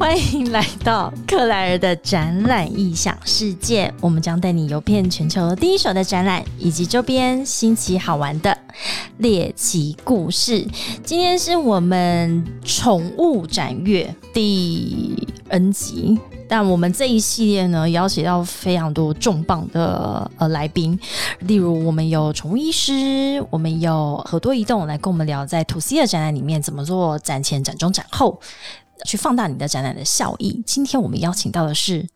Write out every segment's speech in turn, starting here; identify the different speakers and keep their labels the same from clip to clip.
Speaker 1: 欢迎来到克莱尔的展览异想世界，我们将带你游遍全球第一手的展览以及周边新奇好玩的猎奇故事。今天是我们宠物展月第 N 集。但我们这一系列呢，邀请到非常多重磅的呃来宾，例如我们有宠物医师，我们有很多移动来跟我们聊在 To C 的展览里面怎么做展前、展中、展后，去放大你的展览的效益。今天我们邀请到的是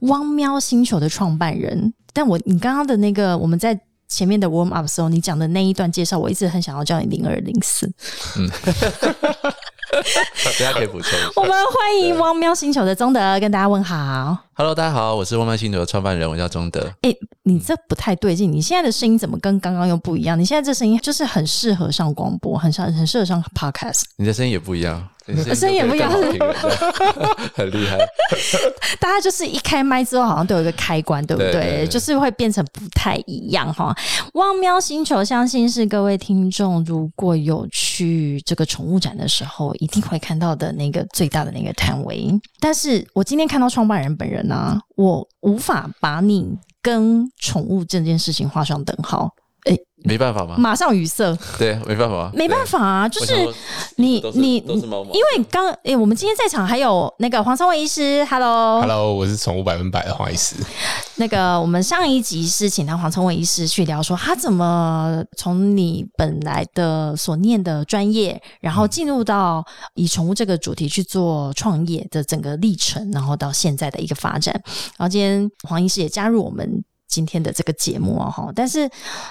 Speaker 1: 汪喵星球的创办人，但我你刚刚的那个我们在前面的 warm up 时候，你讲的那一段介绍，我一直很想要叫你零二零四。
Speaker 2: 嗯 大家可以补充。
Speaker 1: 我们欢迎汪喵星球的宗德跟大家问好。
Speaker 2: Hello，大家好，我是汪喵星球的创办人，我叫宗德。
Speaker 1: 哎，你这不太对劲，你现在的声音怎么跟刚刚又不一样？你现在这声音就是很适合上广播，很上很适合上 podcast。
Speaker 2: 你的声音也不一样。
Speaker 1: 声音也不一样，
Speaker 2: 很厉害。
Speaker 1: 大家就是一开麦之后，好像都有一个开关，对不对？就是会变成不太一样哈。汪喵星球，相信是各位听众如果有去这个宠物展的时候，一定会看到的那个最大的那个摊位。但是我今天看到创办人本人呢，我无法把你跟宠物这件事情画上等号。
Speaker 2: 哎，没办法吗？
Speaker 1: 马上语塞。
Speaker 2: 对，没办法，
Speaker 1: 没办法啊，就是你你因为刚哎，我们今天在场还有那个黄昌伟医师，Hello，Hello，
Speaker 3: 我是宠物百分百的黄医师。
Speaker 1: 那个我们上一集是请到黄昌伟医师去聊说他怎么从你本来的所念的专业，然后进入到以宠物这个主题去做创业的整个历程，然后到现在的一个发展。然后今天黄医师也加入我们。今天的这个节目啊，哈，但是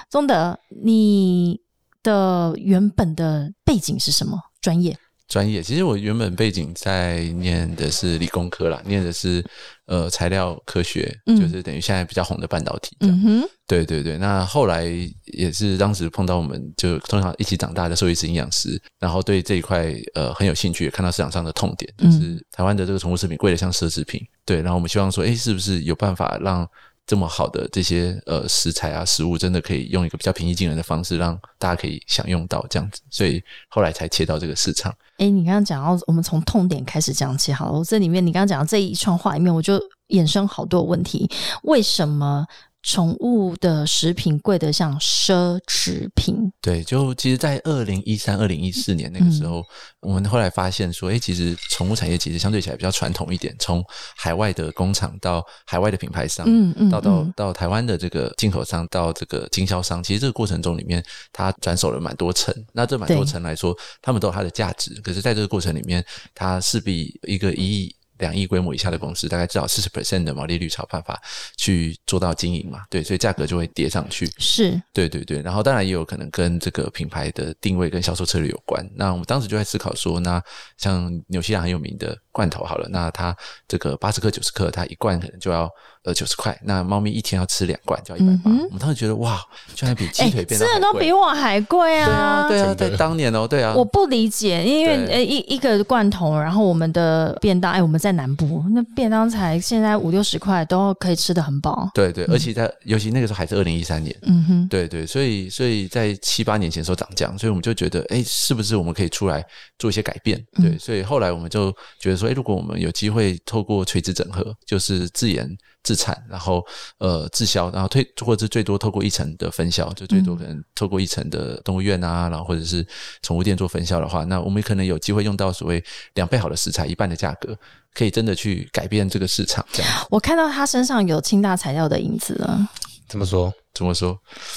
Speaker 1: 宗德，你的原本的背景是什么专业？
Speaker 2: 专业，其实我原本背景在念的是理工科啦，念的是呃材料科学，就是等于现在比较红的半导体。嗯哼，对对对。那后来也是当时碰到我们就通常一起长大的兽医师、营养师，然后对这一块呃很有兴趣，看到市场上的痛点，就是台湾的这个宠物食品贵的像奢侈品。对，然后我们希望说，哎，是不是有办法让这么好的这些呃食材啊食物，真的可以用一个比较平易近人的方式，让大家可以享用到这样子，所以后来才切到这个市场。
Speaker 1: 哎，你刚刚讲到，我们从痛点开始讲起好了。这里面你刚刚讲到这一串话里面，我就衍生好多问题，为什么？宠物的食品贵得像奢侈品。
Speaker 2: 对，就其实，在二零一三、二零一四年那个时候，我们后来发现说，哎，其实宠物产业其实相对起来比较传统一点。从海外的工厂到海外的品牌商，嗯嗯，到到到台湾的这个进口商，到这个经销商，其实这个过程中里面，它转手了蛮多层。那这蛮多层来说，他们都有它的价值。可是，在这个过程里面，它势必一个一亿。两亿规模以下的公司，大概至少四十 percent 的毛利率才有办法去做到经营嘛？对，所以价格就会跌上去。
Speaker 1: 是，
Speaker 2: 对对对。然后当然也有可能跟这个品牌的定位跟销售策略有关。那我们当时就在思考说，那像纽西兰很有名的罐头好了，那它这个八十克、九十克，它一罐可能就要。呃，九十块，那猫咪一天要吃两罐，就要一百八。我们当时觉得哇，居然比鸡腿变
Speaker 1: 吃的都比我还贵
Speaker 2: 啊！对啊，对啊，在当年哦，对啊，
Speaker 1: 我不理解，因为呃一一个罐头，然后我们的便当，哎，我们在南部，那便当才现在五六十块都可以吃的很饱。
Speaker 2: 对对，而且在尤其那个时候还是二零一三年，嗯哼，对对，所以所以在七八年前时候涨价，所以我们就觉得，哎，是不是我们可以出来做一些改变？对，所以后来我们就觉得说，哎，如果我们有机会透过垂直整合，就是自研。自产，然后呃自销，然后退或者是最多透过一层的分销，就最多可能透过一层的动物园啊，然后或者是宠物店做分销的话，那我们可能有机会用到所谓两倍好的食材，一半的价格，可以真的去改变这个市场。这样，
Speaker 1: 我看到他身上有清大材料的影子了。
Speaker 3: 怎么说？
Speaker 2: 怎么说？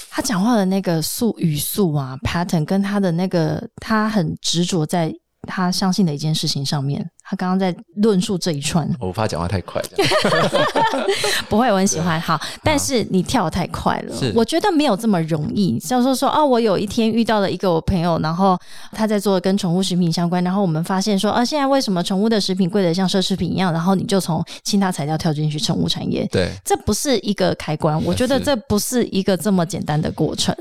Speaker 1: 他讲话的那个速语速啊，pattern 跟他的那个，他很执着在他相信的一件事情上面。他刚刚在论述这一串，
Speaker 2: 我怕讲话太快。
Speaker 1: 不会，我很喜欢。好，但是你跳的太快了，我觉得没有这么容易。就是说说哦，我有一天遇到了一个我朋友，然后他在做跟宠物食品相关，然后我们发现说啊，现在为什么宠物的食品贵的像奢侈品一样？然后你就从其他材料跳进去宠物产业，
Speaker 2: 对，
Speaker 1: 这不是一个开关。我觉得这不是一个这么简单的过程，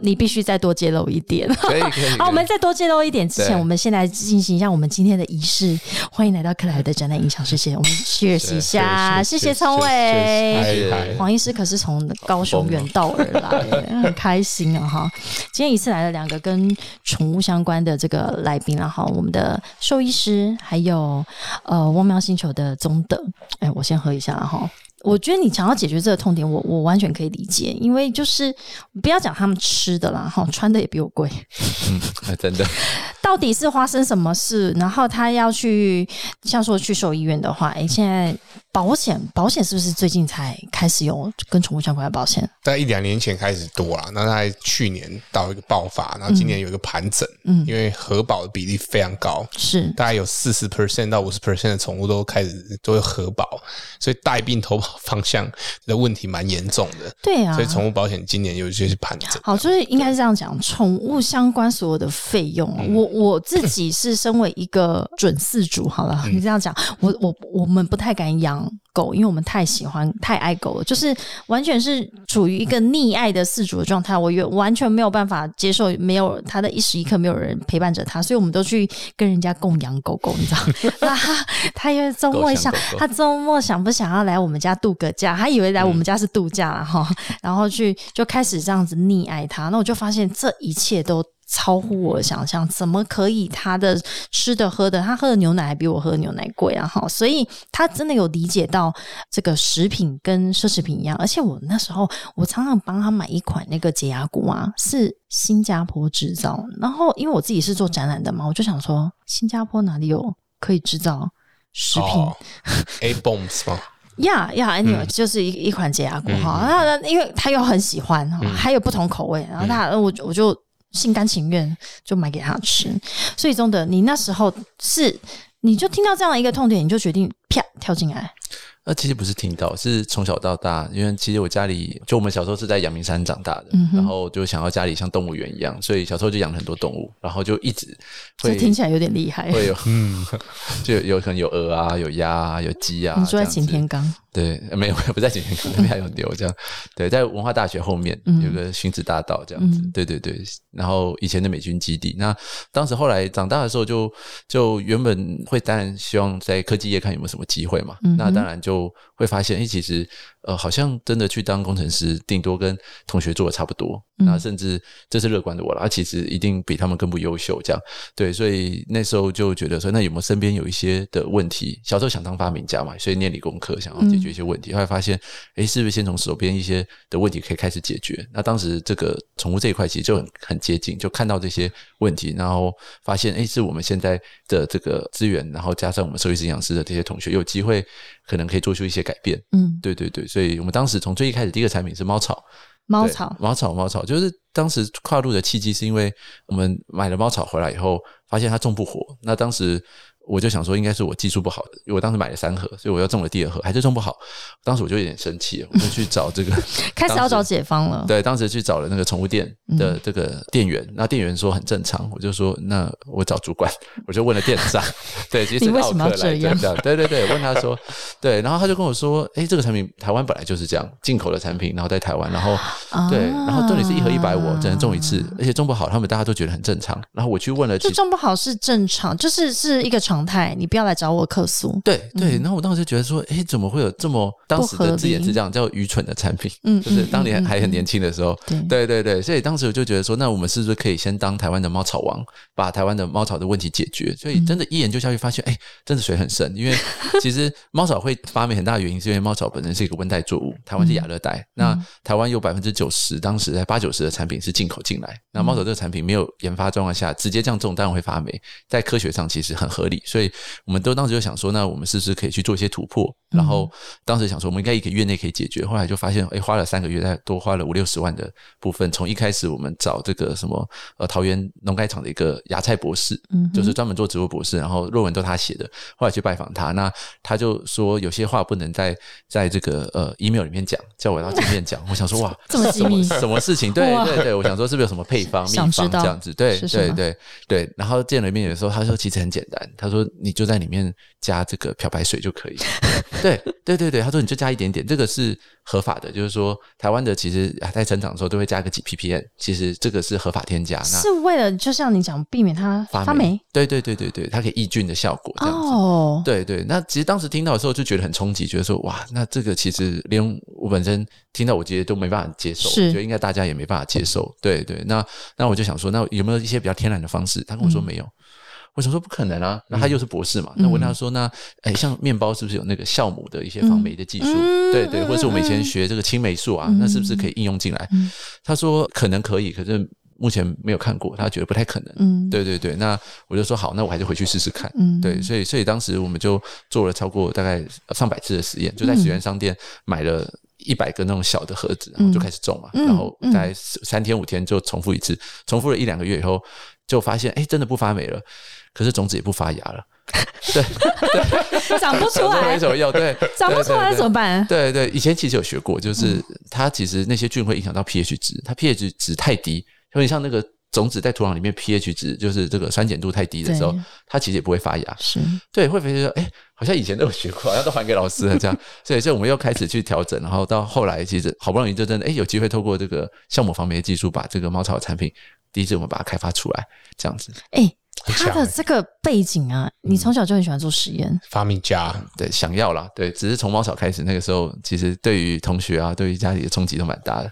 Speaker 1: 你必须再多揭露一点。
Speaker 2: 可以 可以。
Speaker 1: 好，我们再多揭露一点之前，我们先来进行一下我们今天的仪式。欢迎来到克莱尔的展览影响世界，我们 cheers 一下，谢谢聪伟。黄医师可是从高雄远道而来，很开心啊哈！今天一次来了两个跟宠物相关的这个来宾然后我们的兽医师，还有呃汪喵星球的宗德。哎，我先喝一下哈。我觉得你想要解决这个痛点，我我完全可以理解，因为就是不要讲他们吃的啦，哈，穿的也比我贵，
Speaker 2: 嗯，真的。
Speaker 1: 到底是发生什么事？然后他要去，像说去兽医院的话，哎，现在保险保险是不是最近才开始有跟宠物相关的保险？
Speaker 3: 在一两年前开始多了，那在去年到一个爆发，然后今年有一个盘整，嗯，因为核保的比例非常高，
Speaker 1: 是
Speaker 3: 大概有四十 percent 到五十 percent 的宠物都开始都有核保，所以带病投保方向的问题蛮严重的。
Speaker 1: 对啊，
Speaker 3: 所以宠物保险今年有一些是盘整。
Speaker 1: 好，就是应该是这样讲，宠物相关所有的费用，我。我自己是身为一个准饲主，好了，你这样讲，我我我们不太敢养狗，因为我们太喜欢太爱狗了，就是完全是处于一个溺爱的饲主的状态，我完完全没有办法接受没有他的一时一刻没有人陪伴着他，所以我们都去跟人家供养狗狗，你知道？那他他因为周末想，他周末想不想要来我们家度个假？他以为来我们家是度假了哈，然后去就开始这样子溺爱他，那我就发现这一切都。超乎我的想象，怎么可以？他的吃的喝的，他喝的牛奶还比我喝的牛奶贵啊！哈，所以他真的有理解到这个食品跟奢侈品一样。而且我那时候，我常常帮他买一款那个解压骨啊，是新加坡制造。然后因为我自己是做展览的嘛，我就想说，新加坡哪里有可以制造食品
Speaker 3: ？A bombs 吗？
Speaker 1: 呀呀，anyway，就是一一款洁牙骨哈。那因为他又很喜欢哈，还有不同口味，然后他我我就。心甘情愿就买给他吃，所以中的你那时候是，你就听到这样的一个痛点，你就决定啪跳进来。
Speaker 2: 那其实不是听到，是从小到大，因为其实我家里就我们小时候是在阳明山长大的，然后就想要家里像动物园一样，所以小时候就养了很多动物，然后就一直
Speaker 1: 会听起来有点厉害，
Speaker 2: 会有嗯，就有可能有鹅啊，有鸭啊，有鸡啊。
Speaker 1: 你住在擎天岗？
Speaker 2: 对，没有，不在擎天岗那边还有牛，这样对，在文化大学后面有个荀子大道这样子，对对对，然后以前的美军基地，那当时后来长大的时候，就就原本会当然希望在科技业看有没有什么机会嘛，那当然就。会发现，哎，其实，呃，好像真的去当工程师，顶多跟同学做的差不多。那甚至这是乐观的我了，其实一定比他们更不优秀。这样对，所以那时候就觉得说，那有没有身边有一些的问题？小时候想当发明家嘛，所以念理工科，想要解决一些问题。后来发现，哎，是不是先从手边一些的问题可以开始解决？那当时这个宠物这一块其实就很很接近，就看到这些问题，然后发现，哎，是我们现在的这个资源，然后加上我们兽医师、养师的这些同学，有机会可能可以做出一些改变。嗯，对对对，所以我们当时从最一开始第一个产品是猫草。
Speaker 1: 猫草，
Speaker 2: 猫草，猫草，就是当时跨入的契机，是因为我们买了猫草回来以后，发现它种不活。那当时。我就想说，应该是我技术不好的，因为我当时买了三盒，所以我又中了第二盒，还是中不好。当时我就有点生气，我就去找这个，
Speaker 1: 开始要找解方了。
Speaker 2: 对，当时去找了那个宠物店的这个店员，那店员说很正常，我就说那我找主管，我就问了店长，对，其实
Speaker 1: 为什么要这样？
Speaker 2: 对对对，问他说，对，然后他就跟我说，哎，这个产品台湾本来就是这样，进口的产品，然后在台湾，然后对，然后这里是一盒一百五，只能中一次，而且中不好，他们大家都觉得很正常。然后我去问了，
Speaker 1: 就中不好是正常，就是是一个常态，你不要来找我客诉。
Speaker 2: 对对，然后我当时就觉得说，哎，怎么会有这么当时的字眼是这样叫愚蠢的产品？嗯，就是当年还很年轻的时候。对对对，所以当时我就觉得说，那我们是不是可以先当台湾的猫草王，把台湾的猫草的问题解决？所以真的，一研究下去发现，哎，真的水很深。因为 其实猫草会发霉很大的原因，是因为猫草本身是一个温带作物，台湾是亚热带。那台湾有百分之九十，当时在八九十的产品是进口进来。那猫草这个产品没有研发状况下，直接这样种，当然会发霉。在科学上其实很合理，所以我们都当时就想说，那我们是不是可以去做一些突破？然后当时想说，我们应该一个月内可以解决。后来就发现，哎，花了三个月，再多花了五六十万的部分。从一开始我们找这个什么呃桃园农改场的一个芽菜博士，嗯，就是专门做植物博士，然后论文都他写的。后来去拜访他，那他就说有些话不能在在这个呃 email 里面讲，叫我要见面讲。我想说哇，
Speaker 1: 这么机密，
Speaker 2: 什么事情？对 对对，我想说是不是有什么配方秘方这样子？对对对对。然后见了面的时候，他说其实很简单，他他说你就在里面加这个漂白水就可以。对对对对，他说你就加一点点，这个是合法的。就是说台湾的其实在成长的时候都会加个几 ppm，其实这个是合法添加。那
Speaker 1: 是为了就像你讲，避免它发霉。
Speaker 2: 对对对对对，它可以抑菌的效果。哦，对对。那其实当时听到的时候就觉得很冲击，觉得说哇，那这个其实连我本身听到我觉得都没办法接受，觉得应该大家也没办法接受。对对，那那我就想说，那有没有一些比较天然的方式？他跟我说没有。我想说不可能啊，那他又是博士嘛？那问他说，那哎，像面包是不是有那个酵母的一些防霉的技术？对对，或者是我们以前学这个青霉素啊，那是不是可以应用进来？他说可能可以，可是目前没有看过，他觉得不太可能。嗯，对对对，那我就说好，那我还是回去试试看。嗯，对，所以所以当时我们就做了超过大概上百次的实验，就在实验商店买了一百个那种小的盒子，然后就开始种嘛，然后在三天五天就重复一次，重复了一两个月以后，就发现哎，真的不发霉了。可是种子也不发芽了，对，
Speaker 1: 长不出来，
Speaker 2: 没什么用，对，
Speaker 1: 长不出来 怎么办？
Speaker 2: 对对，以前其实有学过，就是它其实那些菌会影响到 pH 值，它 pH 值太低，有点像那个种子在土壤里面 pH 值，就是这个酸碱度太低的时候，它其实也不会发芽。
Speaker 1: 是，
Speaker 2: 对，会发现说，哎，好像以前都有学过，好像都还给老师了这样。所以，所以我们又开始去调整，然后到后来，其实好不容易就真的，哎，有机会透过这个酵母防霉技术，把这个猫草产品第一次我们把它开发出来，这样子，
Speaker 1: 哎。他的这个背景啊，你从小就很喜欢做实验，
Speaker 3: 发明家。
Speaker 2: 对，想要啦，对，只是从猫草开始，那个时候其实对于同学啊，对于家里的冲击都蛮大的，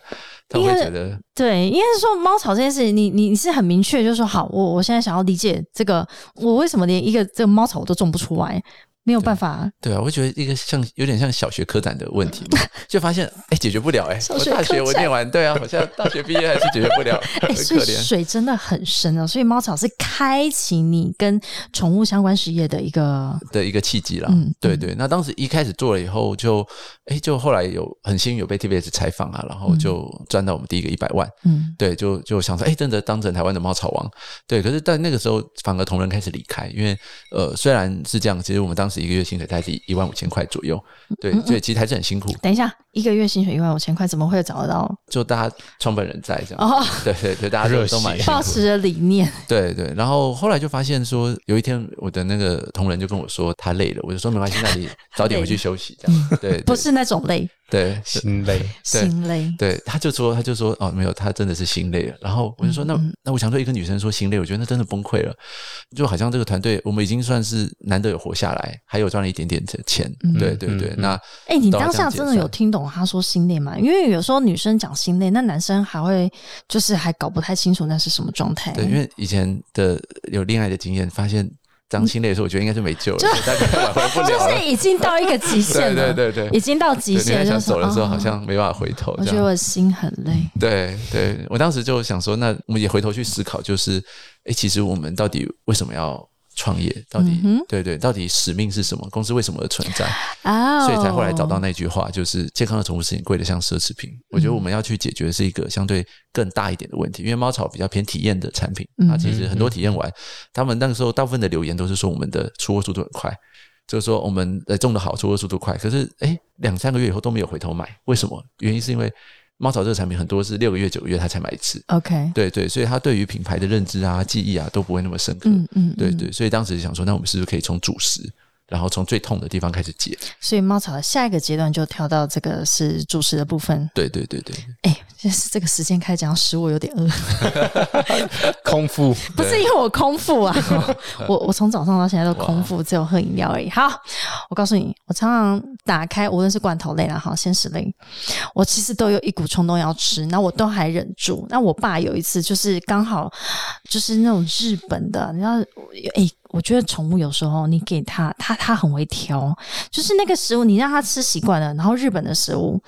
Speaker 2: 他会觉得
Speaker 1: 对，应该是说猫草这件事情，你你你是很明确，就是说好，我我现在想要理解这个，我为什么连一个这个猫草我都种不出来。没有办法，啊
Speaker 2: 对啊，我觉得一个像有点像小学科展的问题，就发现哎解决不了哎，我大学我念完，对啊，好像大学毕业还是解决不了，很可怜。
Speaker 1: 水真的很深啊，所以猫草是开启你跟宠物相关事业的一个
Speaker 2: 的一个契机啦。嗯，对对。那当时一开始做了以后，就哎就后来有很幸运有被 TBS 采访啊，然后就赚到我们第一个一百万。嗯，对，就就想说哎真的当成台湾的猫草王，对。可是但那个时候反而同仁开始离开，因为呃虽然是这样，其实我们当时。一个月薪水大概一万五千块左右，对，所以其实还是很辛苦。
Speaker 1: 等一下，一个月薪水一万五千块，怎么会找得到？
Speaker 2: 就大家创办人在这样，哦，对对对，大家热都蛮
Speaker 1: 抱持着理念，
Speaker 2: 对对。然后后来就发现说，有一天我的那个同仁就跟我说他累了，我就说没关系，那你早点回去休息，这样对，
Speaker 1: 不是那种累。
Speaker 2: 对，
Speaker 3: 心累，
Speaker 1: 心累。
Speaker 2: 对，他就说，他就说，哦，没有，他真的是心累了。然后我就说，那那我想对，一个女生说心累，我觉得那真的崩溃了。就好像这个团队，我们已经算是难得有活下来，还有赚了一点点的钱。对对对，那
Speaker 1: 哎，你当下真的有听懂他说心累嘛？因为有时候女生讲心累，那男生还会就是还搞不太清楚那是什么状态。
Speaker 2: 对，因为以前的有恋爱的经验，发现。张心累的时候，我觉得应该是没救了，大概挽回不了
Speaker 1: 就是已经到一个极限
Speaker 2: 了，对对对，
Speaker 1: 已经到极限，
Speaker 2: 想走的时候好像没办法回头。
Speaker 1: 我觉得我心很累。
Speaker 2: 对对，我当时就想说，那我们也回头去思考，就是，哎，其实我们到底为什么要？创业到底对对，到底使命是什么？公司为什么而存在？啊，所以才后来找到那句话，就是健康的宠物食品贵的像奢侈品。我觉得我们要去解决是一个相对更大一点的问题，因为猫草比较偏体验的产品啊，其实很多体验完，他们那个时候大部分的留言都是说我们的出货速度很快，就是说我们呃种的好，出货速度快。可是哎，两三个月以后都没有回头买，为什么？原因是因为。猫草这个产品很多是六个月、九个月他才买一次。
Speaker 1: OK，
Speaker 2: 对对，所以他对于品牌的认知啊、记忆啊都不会那么深刻。嗯嗯，对对，所以当时想说，那我们是不是可以从主食？然后从最痛的地方开始解，
Speaker 1: 所以猫草的下一个阶段就跳到这个是主食的部分。
Speaker 2: 对对对对，
Speaker 1: 哎，就是这个时间开始讲食物有点饿，
Speaker 3: 空腹
Speaker 1: 不是因为我空腹啊，我我从早上到现在都空腹，只有喝饮料而已。好，我告诉你，我常常打开，无论是罐头类啦，哈，鲜食类，我其实都有一股冲动要吃，那我都还忍住。那我爸有一次就是刚好就是那种日本的，你知道，哎。我觉得宠物有时候你给它，它它很会挑，就是那个食物你让它吃习惯了，然后日本的食物，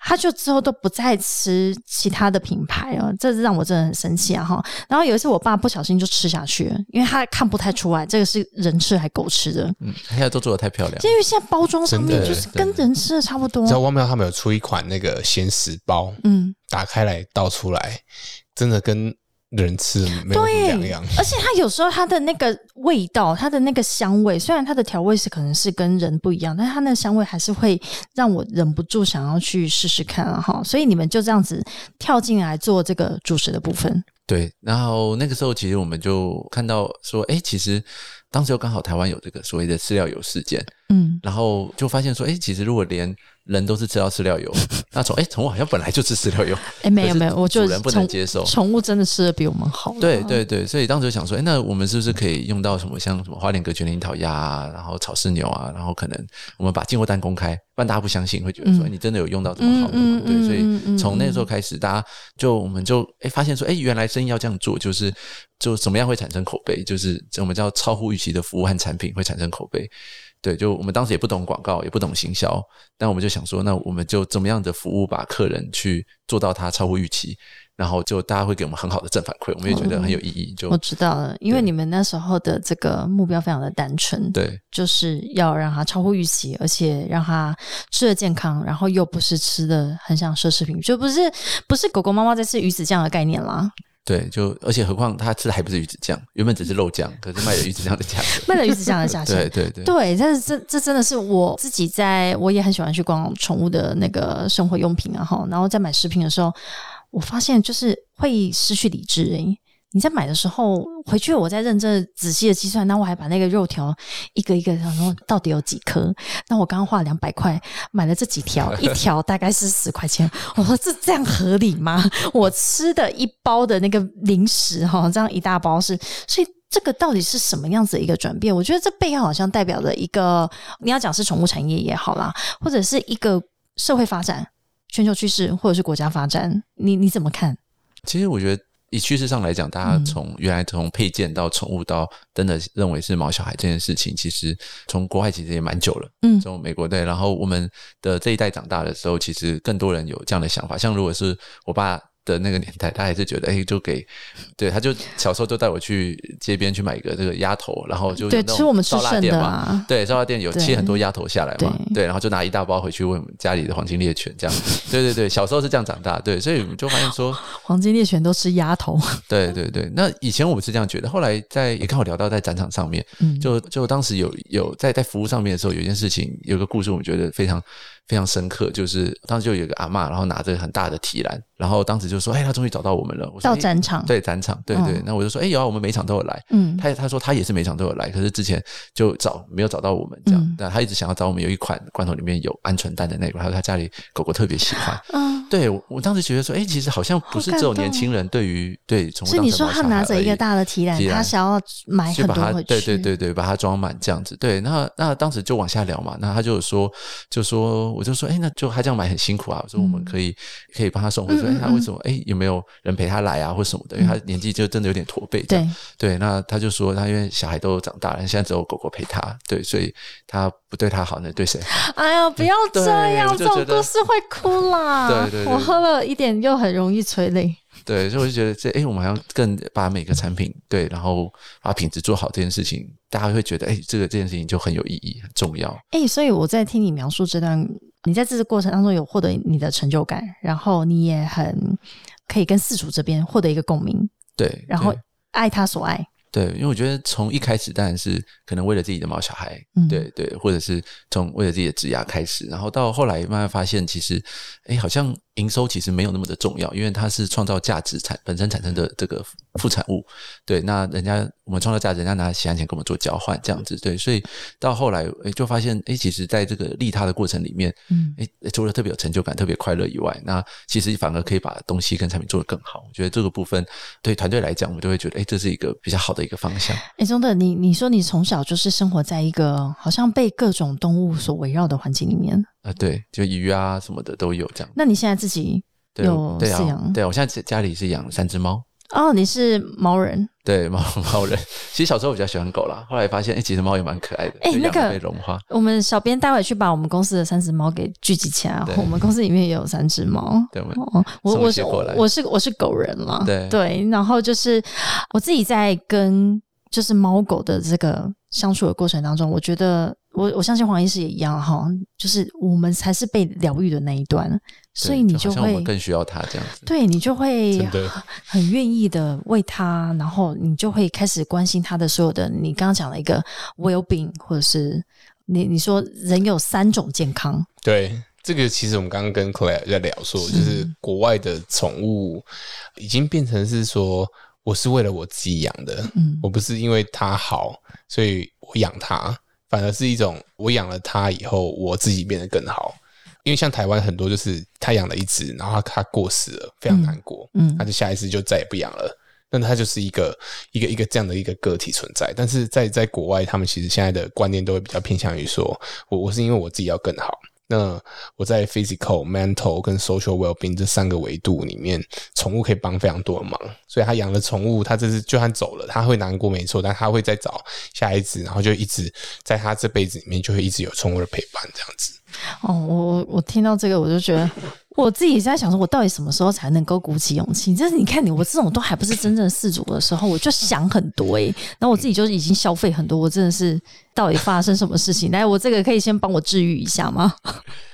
Speaker 1: 它就之后都不再吃其他的品牌了，这让我真的很生气啊！哈，然后有一次我爸不小心就吃下去了，因为他看不太出来这个是人吃还狗吃的。
Speaker 2: 嗯，现在都做的太漂亮，
Speaker 1: 因为现在包装上面就是跟人吃的差不多。
Speaker 3: 你知道汪喵他们有出一款那个鲜食包，嗯，打开来倒出来，真的跟。人吃没有两样，
Speaker 1: 而且它有时候它的那个味道，它的那个香味，虽然它的调味是可能是跟人不一样，但是它那个香味还是会让我忍不住想要去试试看啊！哈，所以你们就这样子跳进来做这个主食的部分。
Speaker 2: 对，然后那个时候其实我们就看到说，哎，其实当时又刚好台湾有这个所谓的饲料油事件，嗯，然后就发现说，哎，其实如果连人都是吃到饲料油，那宠哎宠物好像本来就吃饲料油，
Speaker 1: 哎没有没有，我就
Speaker 2: 主人不能接受，
Speaker 1: 宠物真的吃的比我们好。
Speaker 2: 对对对，所以当时就想说，哎，那我们是不是可以用到什么像什么花莲隔全林桃鸭啊，然后草饲牛啊，然后可能我们把进货单公开，不然大家不相信，会觉得说你真的有用到这么好的吗？对，所以从那时候开始，大家就我们就哎发现说，哎，原来生意要这样做，就是就怎么样会产生口碑，就是我们叫超乎预期的服务和产品会产生口碑。对，就我们当时也不懂广告，也不懂行销，但我们就想说，那我们就怎么样的服务，把客人去做到他超乎预期，然后就大家会给我们很好的正反馈，我们也觉得很有意义。就
Speaker 1: 我知道了，因为你们那时候的这个目标非常的单纯，
Speaker 2: 对，
Speaker 1: 就是要让他超乎预期，而且让他吃的健康，然后又不是吃的很像奢侈品，就不是不是狗狗猫猫在吃鱼子酱的概念啦。
Speaker 2: 对，就而且何况他吃的还不是鱼子酱，原本只是肉酱，可是卖了鱼子酱的价格，
Speaker 1: 卖了鱼子酱的价 钱。
Speaker 2: 对对对，
Speaker 1: 对，但是这这真的是我自己在，我也很喜欢去逛宠物的那个生活用品啊哈，然后在买食品的时候，我发现就是会失去理智诶。你在买的时候回去，我在认真仔细的计算，那我还把那个肉条一个一个，然后到底有几颗？那我刚刚花两百块买了这几条，一 条大概是十块钱。我说这这样合理吗？我吃的一包的那个零食哈，这样一大包是，所以这个到底是什么样子的一个转变？我觉得这背后好像代表着一个，你要讲是宠物产业也好啦，或者是一个社会发展、全球趋势，或者是国家发展，你你怎么看？
Speaker 2: 其实我觉得。以趋势上来讲，大家从原来从配件到宠物到真的认为是毛小孩这件事情，其实从国外其实也蛮久了。嗯，从美国对，然后我们的这一代长大的时候，其实更多人有这样的想法。像如果是我爸。的那个年代，他还是觉得，哎，就给，对，他就小时候就带我去街边去买一个这个鸭头，然后就
Speaker 1: 对吃我们吃剩的嘛，
Speaker 2: 对，烧腊店有切很多鸭头下来嘛，对，然后就拿一大包回去喂我们家里的黄金猎犬，这样，对对对，小时候是这样长大，对，所以我们就发现说，
Speaker 1: 黄金猎犬都吃鸭头，
Speaker 2: 对对对，那以前我们是这样觉得，后来在也刚好聊到在展场上面，就就当时有有在在服务上面的时候，有一件事情，有个故事，我们觉得非常。非常深刻，就是当时就有一个阿妈，然后拿着很大的提篮，然后当时就说：“哎，他终于找到我们了。”
Speaker 1: 到展场，
Speaker 2: 对展场，对对。那我就说：“哎，有啊，我们每场都有来。”嗯，他他说他也是每场都有来，可是之前就找没有找到我们这样，但他一直想要找我们。有一款罐头里面有鹌鹑蛋的那个，还有他家里狗狗特别喜欢。嗯，对我当时觉得说：“哎，其实好像不是只有年轻人对于对宠物。”
Speaker 1: 所以你说他拿着一个大的提篮，他想要买很多回去，
Speaker 2: 对对对对，把它装满这样子。对，那那当时就往下聊嘛，那他就说就说我就说：“哎，那就。”他这样买很辛苦啊，我说我们可以可以帮他送，或者说他为什么哎有没有人陪他来啊，或什么的？因为他年纪就真的有点驼背，对对。那他就说他因为小孩都长大了，现在只有狗狗陪他，对，所以他不对他好，那对谁？
Speaker 1: 哎呀，不要这样，这种故事会哭啦。
Speaker 2: 对对，
Speaker 1: 我喝了一点又很容易催泪。
Speaker 2: 对，所以我就觉得这哎，我们好像更把每个产品对，然后把品质做好这件事情，大家会觉得哎，这个这件事情就很有意义，很重要。
Speaker 1: 哎，所以我在听你描述这段。你在这个过程当中有获得你的成就感，然后你也很可以跟四主这边获得一个共鸣，
Speaker 2: 对，
Speaker 1: 然后爱他所爱，
Speaker 2: 对，因为我觉得从一开始当然是可能为了自己的毛小孩，对对，或者是从为了自己的职涯开始，然后到后来慢慢发现，其实哎，好像。营收其实没有那么的重要，因为它是创造价值产本身产生的这个副产物。对，那人家我们创造价值，人家拿其他钱跟我们做交换，这样子。对，所以到后来，哎，就发现，哎，其实在这个利他的过程里面，嗯，哎，除了特别有成就感、特别快乐以外，那其实反而可以把东西跟产品做得更好。我觉得这个部分对团队来讲，我们就会觉得，哎，这是一个比较好的一个方向。
Speaker 1: 哎，中德，你你说你从小就是生活在一个好像被各种动物所围绕的环境里面。
Speaker 2: 啊，对，就鱼啊什么的都有这样。
Speaker 1: 那你现在自己有饲养？
Speaker 2: 对，我现在家里是养三只猫。
Speaker 1: 哦，你是猫人？
Speaker 2: 对，猫猫人。其实小时候比较喜欢狗啦，后来发现，哎，其实猫也蛮可爱的。哎，那个被融化。
Speaker 1: 我们小编待会去把我们公司的三只猫给聚集起来。我们公司里面也有三只猫。
Speaker 2: 对，
Speaker 1: 我我是我是我是狗人嘛。对对，然后就是我自己在跟就是猫狗的这个相处的过程当中，我觉得。我我相信黄医师也一样哈，就是我们才是被疗愈的那一端，所以你就会
Speaker 2: 更需要他这样子，
Speaker 1: 对你就会很愿意的为他，然后你就会开始关心他的所有的。你刚刚讲了一个 well being，或者是你你说人有三种健康，
Speaker 3: 对这个其实我们刚刚跟 Claire 在聊说，就是国外的宠物已经变成是说。我是为了我自己养的，嗯，我不是因为它好，所以我养它，反而是一种我养了它以后，我自己变得更好。因为像台湾很多就是他养了一只，然后他过世了，非常难过，嗯，他就下一次就再也不养了。但他就是一个一个一个这样的一个个体存在。但是在在国外，他们其实现在的观念都会比较偏向于说，我我是因为我自己要更好。那我在 physical、mental 跟 social well-being 这三个维度里面，宠物可以帮非常多的忙。所以他养了宠物，他这次就算走了，他会难过没错，但他会再找下一只，然后就一直在他这辈子里面就会一直有宠物的陪伴，这样子。
Speaker 1: 哦，我我听到这个，我就觉得。我自己在想说，我到底什么时候才能够鼓起勇气？就是你看你，我这种都还不是真正事主的时候，我就想很多诶，然后我自己就已经消费很多，我真的是到底发生什么事情？来，我这个可以先帮我治愈一下吗？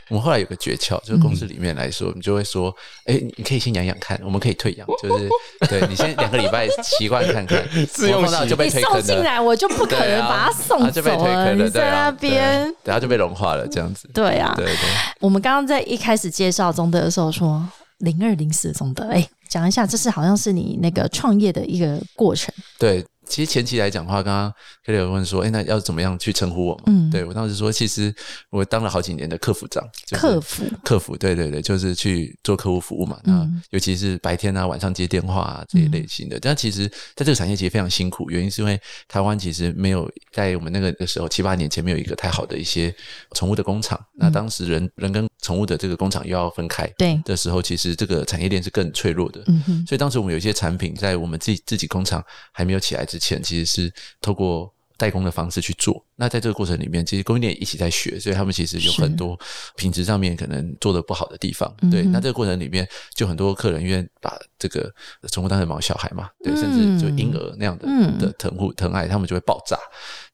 Speaker 2: 我们后来有个诀窍，就是公司里面来说，你就会说，哎，你可以先养养看，我们可以退养，就是对你先两个礼拜习惯看看，
Speaker 3: 试用
Speaker 2: 到就被推坑
Speaker 1: 进来，我就不可能把它送
Speaker 2: 走了，
Speaker 1: 在那边，
Speaker 2: 等下就被融化了，这样子。
Speaker 1: 对啊，
Speaker 2: 对对。
Speaker 1: 我们刚刚在一开始介绍中德的时候说，零二零四中德，哎，讲一下，这是好像是你那个创业的一个过程。
Speaker 2: 对。其实前期来讲的话，刚刚 k e l 问说：“哎，那要怎么样去称呼我嘛？”嗯，对我当时说，其实我当了好几年的客服长，就
Speaker 1: 客服，
Speaker 2: 客服，对对对，就是去做客户服务嘛。那尤其是白天啊、晚上接电话啊这一类型的。但其实在这个产业其实非常辛苦，原因是因为台湾其实没有在我们那个的时候七八年前没有一个太好的一些宠物的工厂。那当时人人跟宠物的这个工厂又要分开，
Speaker 1: 对
Speaker 2: 的时候，其实这个产业链是更脆弱的。嗯哼，所以当时我们有一些产品在我们自己自己工厂还没有起来之前，其实是透过代工的方式去做。那在这个过程里面，其实供应链一起在学，所以他们其实有很多品质上面可能做的不好的地方。对，那这个过程里面，就很多客人愿意把这个宠物当成毛小孩嘛，对，甚至就婴儿那样的的疼护疼爱，他们就会爆炸。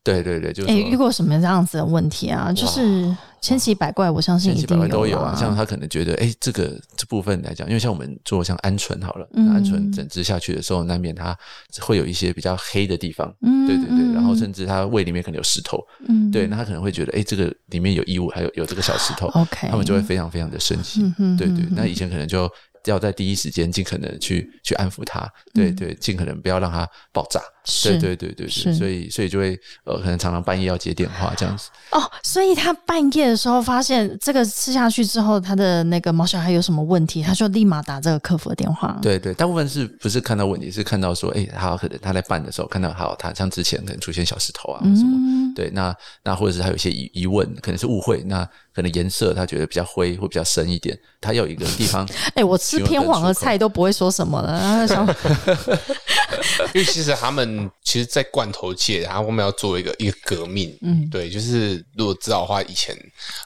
Speaker 2: 对对对，就
Speaker 1: 哎遇过什么这样子的问题啊？就是千奇百怪，我相信
Speaker 2: 千奇百怪都有啊。像他可能觉得，哎，这个这部分来讲，因为像我们做像鹌鹑好了，鹌鹑整只下去的时候，难免它会有一些比较黑的地方。嗯，对对对，然后甚至它胃里面可能有石头。嗯，对，那他可能会觉得，哎，这个里面有异物，还有有这个小石头。
Speaker 1: OK，
Speaker 2: 他们就会非常非常的生气。对对，那以前可能就。要在第一时间尽可能去去安抚他，对对，尽可能不要让他爆炸，对对对对对，所以所以就会呃，可能常常半夜要接电话这样子。
Speaker 1: 哦，所以他半夜的时候发现这个吃下去之后，他的那个毛小孩有什么问题，他就立马打这个客服的电话。
Speaker 2: 对对，大部分是不是看到问题，是看到说，哎，他可能他在办的时候看到，好，他像之前可能出现小石头啊什么，对，那那或者是他有些疑疑问，可能是误会，那可能颜色他觉得比较灰或比较深一点，他有一个地方，
Speaker 1: 哎，我。吃偏黄的菜都不会说什么了，
Speaker 3: 因为其实他们其实，在罐头界，然后我们要做一个一个革命，嗯，对，就是如果知道的话，以前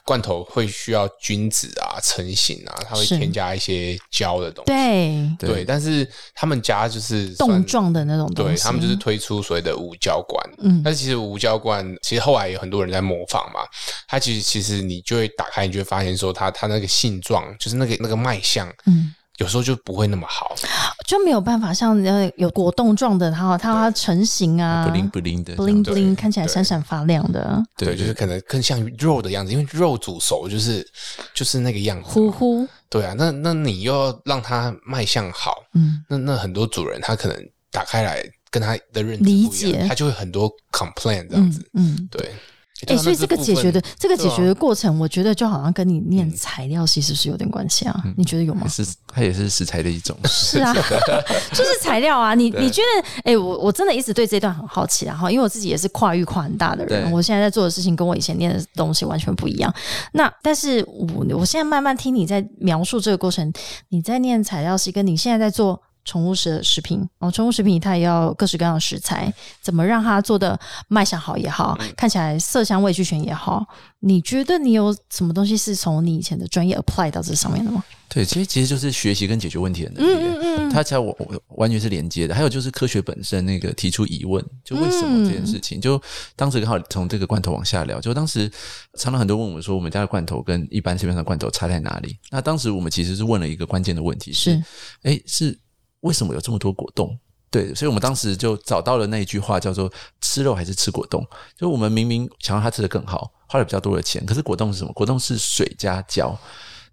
Speaker 3: 罐头会需要菌子啊、成型啊，它会添加一些胶的东西，
Speaker 1: 对。
Speaker 3: 对，但是他们家就是
Speaker 1: 冻状的那种东
Speaker 3: 西，对他们就是推出所谓的无胶罐，嗯，但是其实无胶罐其实后来有很多人在模仿嘛，它其实其实你就会打开，你就会发现说，它它那个性状就是那个那个卖相，嗯。有时候就不会那么好，
Speaker 1: 就没有办法像呃有果冻状的，它它成型啊，
Speaker 2: 不灵不灵的，
Speaker 1: 不灵不灵，看起来闪闪发亮的。
Speaker 3: 对，就是可能更像肉的样子，因为肉煮熟就是就是那个样子。
Speaker 1: 呼呼。
Speaker 3: 对啊，那那你又要让它卖相好，嗯，那那很多主人他可能打开来跟他的认知
Speaker 1: 理解，
Speaker 3: 他就会很多 complain 这样子，嗯，对。
Speaker 1: 哎，所以这个解决的这个解决的过程，我觉得就好像跟你念材料其实是有点关系啊。你觉得有吗？
Speaker 2: 是，它也是食材的一种。
Speaker 1: 是啊，就是材料啊。你你觉得？哎，我我真的一直对这段很好奇，然后因为我自己也是跨域跨很大的人，我现在在做的事情跟我以前念的东西完全不一样。那但是我我现在慢慢听你在描述这个过程，你在念材料系，跟你现在在做。宠物食食品哦，宠物食品它也要各式各样的食材，怎么让它做的卖相好也好，看起来色香味俱全也好？你觉得你有什么东西是从你以前的专业 apply 到这上面的吗？
Speaker 2: 对，其实其实就是学习跟解决问题的能力，嗯嗯嗯，它才我完全是连接的。还有就是科学本身那个提出疑问，就为什么这件事情？就当时刚好从这个罐头往下聊，就当时常常很多问我们说，我们家的罐头跟一般市面上罐头差在哪里？那当时我们其实是问了一个关键的问题，是，哎，是。为什么有这么多果冻？对，所以我们当时就找到了那一句话，叫做“吃肉还是吃果冻”。就我们明明想让他吃的更好，花了比较多的钱，可是果冻是什么？果冻是水加胶。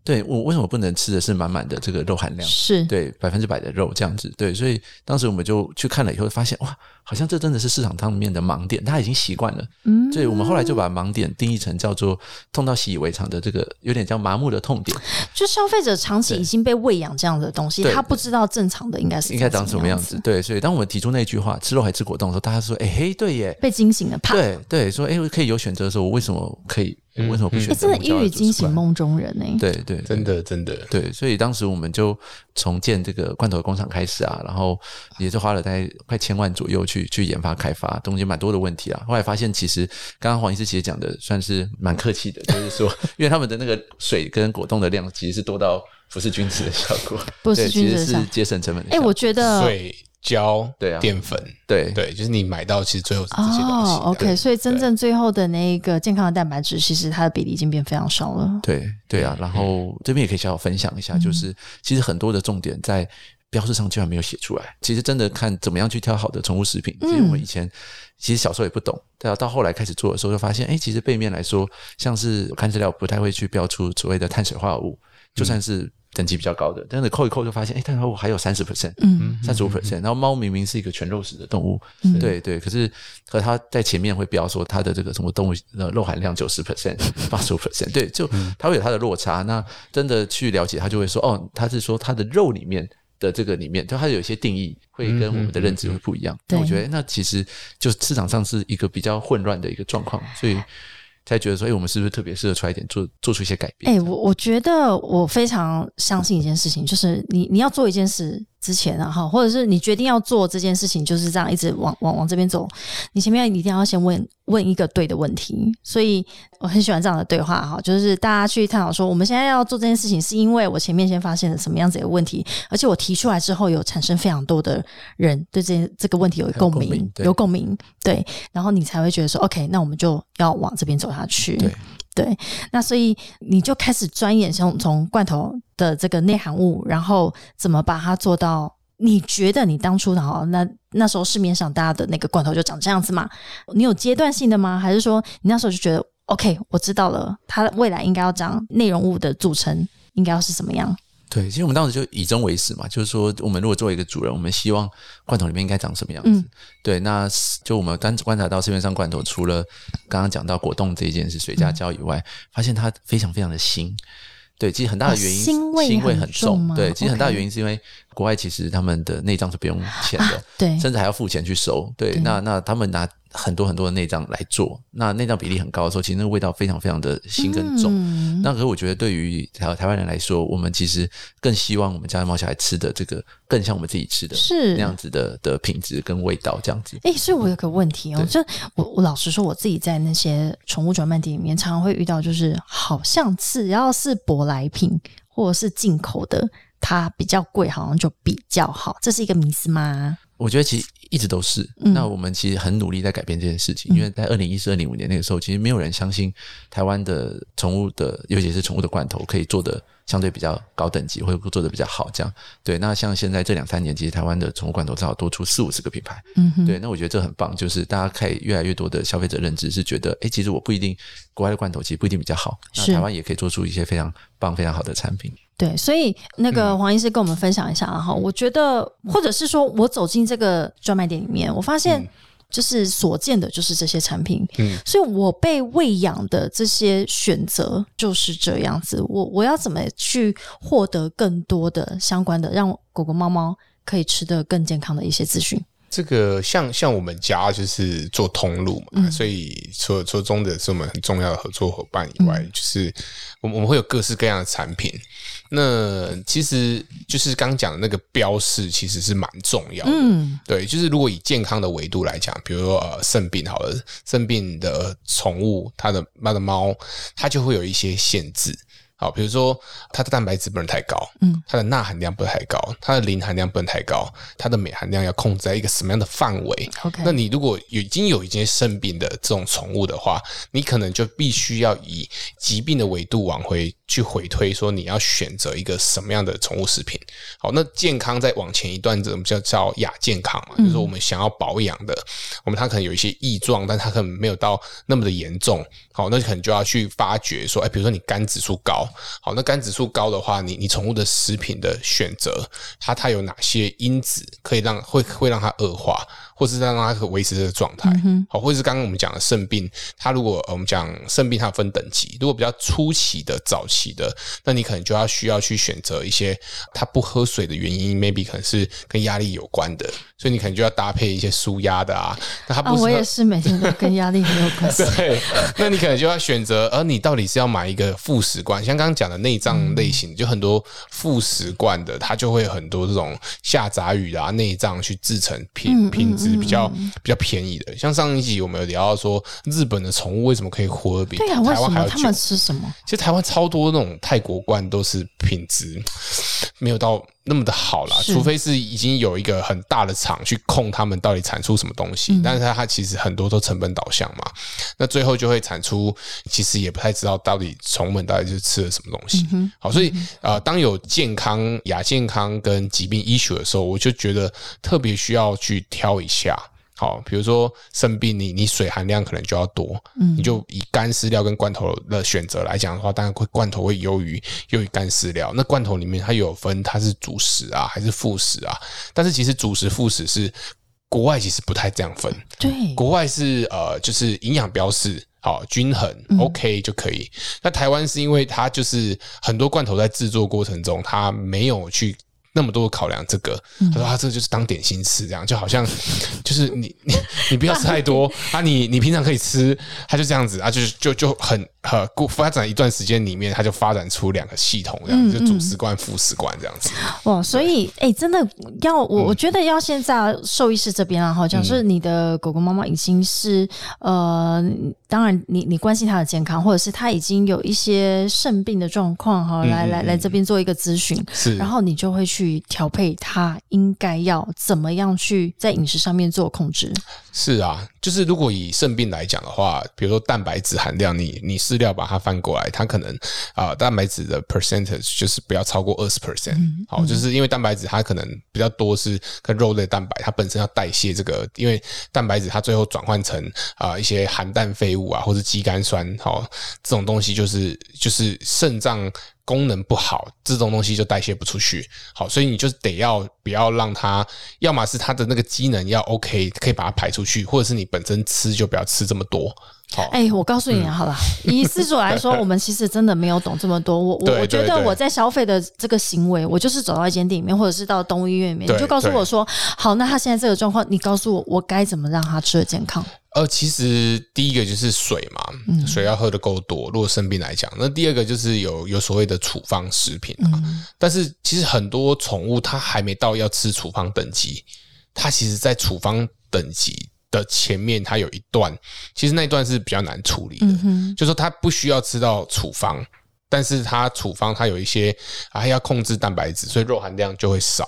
Speaker 2: 对我为什么不能吃的是满满的这个肉含量？
Speaker 1: 是。
Speaker 2: 对百分之百的肉这样子，对，所以当时我们就去看了以后，发现哇，好像这真的是市场上面的盲点，他已经习惯了，嗯，所以我们后来就把盲点定义成叫做痛到习以为常的这个有点叫麻木的痛点，
Speaker 1: 就消费者长期已经被喂养这样的东西，他不知道正常的应该是
Speaker 2: 应该长什么样子，对，所以当我们提出那句话“吃肉还吃果冻”的时候，大家说：“哎嘿，对耶，
Speaker 1: 被惊醒了，怕。
Speaker 2: 对对，说哎，可以有选择的时候，我为什么可以？”为什么不选？
Speaker 1: 真的，一语惊醒梦中人呢。
Speaker 2: 对对，
Speaker 3: 真的真的
Speaker 2: 对。所以当时我们就重建这个罐头工厂开始啊，然后也是花了大概快千万左右去去研发开发，中间蛮多的问题啊。后来发现，其实刚刚黄医师其实讲的算是蛮客气的，就是说，因为他们的那个水跟果冻的量其实是多到不是均值的效果，
Speaker 1: 不是均值
Speaker 2: 是节省成本。
Speaker 1: 哎，我觉得
Speaker 3: 水。胶
Speaker 2: 对啊，
Speaker 3: 淀粉
Speaker 2: 对
Speaker 3: 对，就是你买到其实最后是这些东西。
Speaker 1: OK，所以真正最后的那个健康的蛋白质，其实它的比例已经变非常少了。
Speaker 2: 对对啊，然后这边也可以小小分享一下，就是其实很多的重点在标示上居然没有写出来。其实真的看怎么样去挑好的宠物食品，其实我们以前其实小时候也不懂，对啊，到后来开始做的时候就发现，哎，其实背面来说，像是看资料不太会去标出所谓的碳水化合物，就算是。等级比较高的，但是扣一扣就发现，哎，碳水化合物还有三十 percent，嗯，三十五 percent。然后猫明明是一个全肉食的动物，对对，可是和它在前面会标说它的这个什么动物的肉含量九十 percent，八十五 percent，对，就它会有它的落差。那真的去了解，它就会说，哦，它是说它的肉里面的这个里面，就它有一些定义会跟我们的认知会不一样。我觉得那其实就市场上是一个比较混乱的一个状况，所以。才觉得说，哎，我们是不是特别适合出来一点，做做出一些改变？
Speaker 1: 哎，我我觉得我非常相信一件事情，就是你你要做一件事。之前啊，哈，或者是你决定要做这件事情，就是这样一直往往往这边走。你前面一定要先问问一个对的问题，所以我很喜欢这样的对话哈，就是大家去探讨说，我们现在要做这件事情，是因为我前面先发现了什么样子的问题，而且我提出来之后，有产生非常多的人对这这个问题有共鸣，有共鸣，对，然后你才会觉得说，OK，那我们就要往这边走下去。
Speaker 2: 对。
Speaker 1: 对，那所以你就开始钻研，从从罐头的这个内含物，然后怎么把它做到？你觉得你当初的哦，那那时候市面上大家的那个罐头就长这样子嘛？你有阶段性的吗？还是说你那时候就觉得 OK，我知道了，它未来应该要讲内容物的组成应该要是什么样？
Speaker 2: 对，其实我们当时就以终为始嘛，就是说，我们如果作为一个主人，我们希望罐头里面应该长什么样子？对，那就我们单观察到市面上罐头，除了刚刚讲到果冻这一件事，水加胶以外，发现它非常非常的腥。对，其实很大的原因
Speaker 1: 腥
Speaker 2: 味很
Speaker 1: 重。
Speaker 2: 对，其实很大的原因是因为国外其实他们的内脏是不用钱的，
Speaker 1: 对，
Speaker 2: 甚至还要付钱去收。对，那那他们拿。很多很多的内脏来做，那内脏比例很高的时候，其实那个味道非常非常的腥跟重。那可是我觉得，对于台台湾人来说，我们其实更希望我们家的猫小孩吃的这个更像我们自己吃的，
Speaker 1: 是
Speaker 2: 那样子的的品质跟味道这样子。
Speaker 1: 哎，所以我有个问题哦，就我我老实说，我自己在那些宠物转卖店里面，常常会遇到，就是好像只要是舶来品或者是进口的，它比较贵，好像就比较好，这是一个迷思吗？
Speaker 2: 我觉得其实一直都是。那我们其实很努力在改变这件事情，因为在二零一四、二零五年那个时候，其实没有人相信台湾的宠物的，尤其是宠物的罐头可以做的相对比较高等级，或者做的比较好。这样对。那像现在这两三年，其实台湾的宠物罐头至少多出四五十个品牌。嗯，对。那我觉得这很棒，就是大家可以越来越多的消费者认知是觉得，哎，其实我不一定国外的罐头其实不一定比较好，那台湾也可以做出一些非常棒、非常好的产品。
Speaker 1: 对，所以那个黄医师跟我们分享一下哈，我觉得或者是说我走进这个专卖店里面，我发现就是所见的就是这些产品，嗯，所以我被喂养的这些选择就是这样子，我我要怎么去获得更多的相关的，让狗狗猫猫可以吃得更健康的一些资讯。
Speaker 3: 这个像像我们家就是做通路嘛，所以除除中的是我们很重要的合作伙伴以外，就是我们我们会有各式各样的产品。那其实就是刚讲的那个标示，其实是蛮重要的。嗯，对，就是如果以健康的维度来讲，比如说呃肾病好了，肾病的宠物，它的它的猫，它就会有一些限制。好，比如说它的蛋白质不能太高，嗯，它的钠含量不能太高，它的磷含量不能太高，它的镁含量要控制在一个什么样的范围
Speaker 1: ？OK，
Speaker 3: 那你如果已经有一些肾病的这种宠物的话，你可能就必须要以疾病的维度往回去回推，说你要选择一个什么样的宠物食品。好，那健康再往前一段，我们叫叫亚健康嘛，就是我们想要保养的，我们它可能有一些异状，但它可能没有到那么的严重。好，那可能就要去发掘说，哎，比如说你肝指数高。高。好，那肝指数高的话，你你宠物的食品的选择，它它有哪些因子可以让会会让它恶化？或是让它可维持这个状态，好，或者是刚刚我们讲的肾病，它如果我们讲肾病，它分等级，如果比较初期的、早期的，那你可能就要需要去选择一些它不喝水的原因，maybe 可能是跟压力有关的，所以你可能就要搭配一些舒压的啊。那它不，
Speaker 1: 我也是每天都跟压力很有关系。
Speaker 3: 对，那你可能就要选择，而你到底是要买一个副食罐，像刚刚讲的内脏类型，就很多副食罐的，它就会很多这种下杂鱼啊内脏去制成品品质。是比较比较便宜的，像上一集我们有聊到说，日本的宠物为什么可以活得比台湾还要久？
Speaker 1: 他们吃什么？
Speaker 3: 其实台湾超多那种泰国罐都是品质没有到那么的好啦，除非是已经有一个很大的厂去控他们到底产出什么东西，但是它它其实很多都成本导向嘛，那最后就会产出，其实也不太知道到底宠物们到底是吃了什么东西。好，所以呃，当有健康亚健康跟疾病医学的时候，我就觉得特别需要去挑一。下好，比如说生病，你你水含量可能就要多，嗯，你就以干饲料跟罐头的选择来讲的话，当然会罐头会优于优于干饲料。那罐头里面它有分，它是主食啊还是副食啊？但是其实主食副食是国外其实不太这样分，
Speaker 1: 对，
Speaker 3: 国外是呃就是营养标示好均衡，OK 就可以。那台湾是因为它就是很多罐头在制作过程中，它没有去。那么多考量，这个。他说他这个就是当点心吃，这样就好像就是你你 你不要吃太多啊，你你平常可以吃，他就这样子啊，就是就就很很过发展一段时间里面，他就发展出两个系统，这样就主食罐、副食罐这样子。
Speaker 1: 哇，所以哎，真的要我我觉得要现在兽医师这边啊，好像是你的狗狗、猫猫已经是呃，当然你你关心他的健康，或者是他已经有一些肾病的状况哈，来来来这边做一个咨询，
Speaker 3: 是，
Speaker 1: 然后你就会去。去调配他应该要怎么样去在饮食上面做控制？
Speaker 3: 是啊，就是如果以肾病来讲的话，比如说蛋白质含量，你你饲料把它翻过来，它可能啊蛋白质的 percentage 就是不要超过二十 percent。好，就是因为蛋白质它可能比较多是跟肉类蛋白，它本身要代谢这个，因为蛋白质它最后转换成啊一些含氮废物啊或者肌酐酸，好这种东西就是就是肾脏。功能不好，这种东西就代谢不出去。好，所以你就得要不要让它，要么是它的那个机能要 OK，可以把它排出去，或者是你本身吃就不要吃这么多。好，
Speaker 1: 哎，我告诉你好了，以饲主来说，我们其实真的没有懂这么多。我我我觉得我在消费的这个行为，我就是走到一间店里面，或者是到动物医院里面，你就告诉我说，好，那他现在这个状况，你告诉我，我该怎么让他吃的健康？
Speaker 3: 呃，其实第一个就是水嘛，水要喝的够多。如果生病来讲，那第二个就是有有所谓的处方食品啊。但是其实很多宠物它还没到要吃处方等级，它其实在处方等级的前面，它有一段，其实那一段是比较难处理的。就说它不需要吃到处方，但是它处方它有一些还要控制蛋白质，所以肉含量就会少，